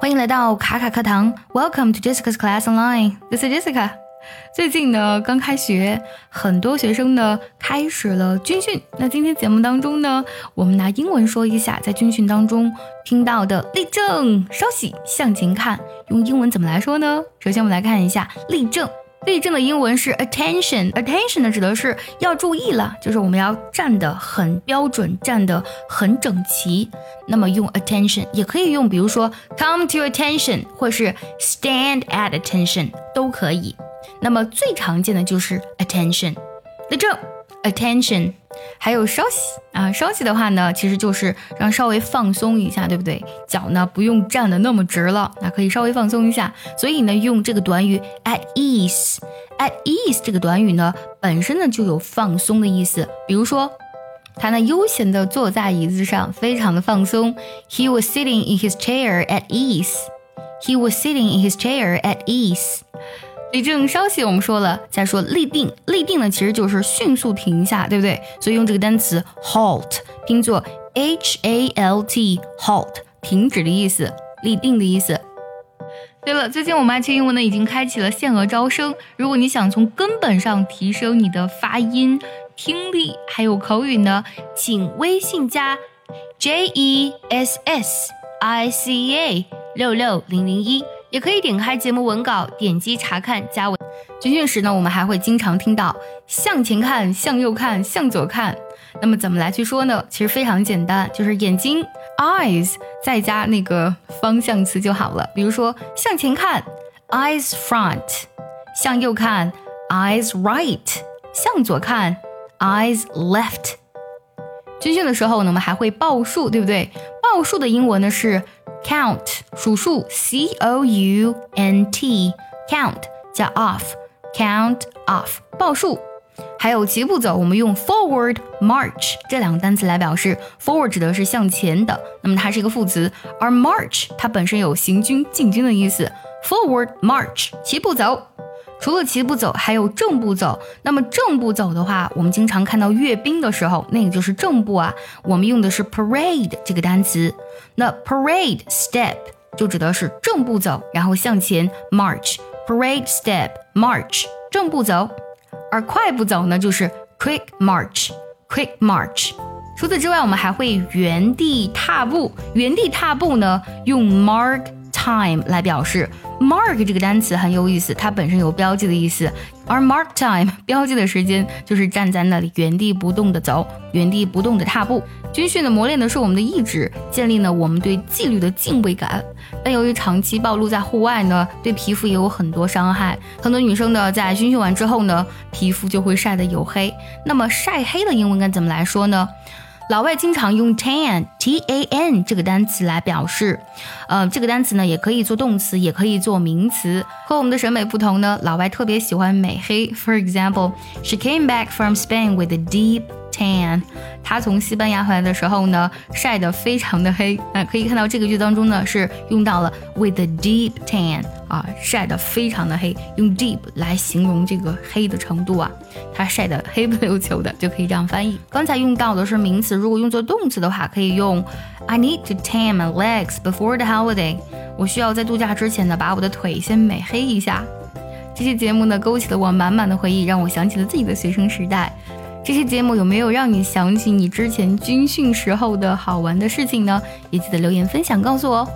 欢迎来到卡卡课堂，Welcome to Jessica's Class Online. This is Jessica. 最近呢，刚开学，很多学生呢开始了军训。那今天节目当中呢，我们拿英文说一下在军训当中听到的立正、稍息、向前看，用英文怎么来说呢？首先我们来看一下立正。立正的英文是 attention，attention 呢指的是要注意了，就是我们要站得很标准，站得很整齐。那么用 attention 也可以用，比如说 come to attention，或是 stand at attention 都可以。那么最常见的就是 attention，立正，attention。还有稍息啊，稍息的话呢，其实就是让稍微放松一下，对不对？脚呢不用站的那么直了，那可以稍微放松一下。所以呢，用这个短语 at ease，at ease 这个短语呢，本身呢就有放松的意思。比如说，他呢悠闲的坐在椅子上，非常的放松。He was sitting in his chair at ease. He was sitting in his chair at ease. 立正稍息，我们说了，再说立定。立定呢，其实就是迅速停下，对不对？所以用这个单词 halt，拼作 h a l t，halt，停止的意思，立定的意思。对了，最近我们爱趣英文呢已经开启了限额招生，如果你想从根本上提升你的发音、听力还有口语呢，请微信加 j e s s i c a 六六零零一。也可以点开节目文稿，点击查看加文。军训时呢，我们还会经常听到向前看、向右看、向左看。那么怎么来去说呢？其实非常简单，就是眼睛 eyes 再加那个方向词就好了。比如说向前看 eyes front，向右看 eyes right，向左看 eyes left。军训的时候呢，我们还会报数，对不对？报数的英文呢是。Count 数数，c o u n t，count 加 off，count off 报数。还有齐步走，我们用 forward march 这两个单词来表示。forward 指的是向前的，那么它是一个副词，而 march 它本身有行军、进军的意思。forward march 齐步走。除了齐步走，还有正步走。那么正步走的话，我们经常看到阅兵的时候，那个就是正步啊。我们用的是 parade 这个单词。那 parade step 就指的是正步走，然后向前 march。parade step march 正步走。而快步走呢，就是 quick march。quick march。除此之外，我们还会原地踏步。原地踏步呢，用 mark time 来表示。Mark 这个单词很有意思，它本身有标记的意思，而 mark time 标记的时间就是站在那里原地不动的走，原地不动的踏步。军训的磨练的是我们的意志，建立了我们对纪律的敬畏感。但由于长期暴露在户外呢，对皮肤也有很多伤害。很多女生呢，在军训完之后呢，皮肤就会晒得黝黑。那么晒黑的英文该怎么来说呢？老外经常用 tan t a n 这个单词来表示，呃，这个单词呢也可以做动词，也可以做名词。和我们的审美不同呢，老外特别喜欢美黑。For example, she came back from Spain with a deep tan。她从西班牙回来的时候呢，晒得非常的黑。那可以看到这个句当中呢是用到了 with a deep tan。啊，晒得非常的黑，用 deep 来形容这个黑的程度啊，它晒得黑不溜秋的，就可以这样翻译。刚才用到的是名词，如果用作动词的话，可以用 I need to tan my legs before the holiday。我需要在度假之前呢，把我的腿先美黑一下。这期节目呢，勾起了我满满的回忆，让我想起了自己的学生时代。这期节目有没有让你想起你之前军训时候的好玩的事情呢？也记得留言分享告诉我哦。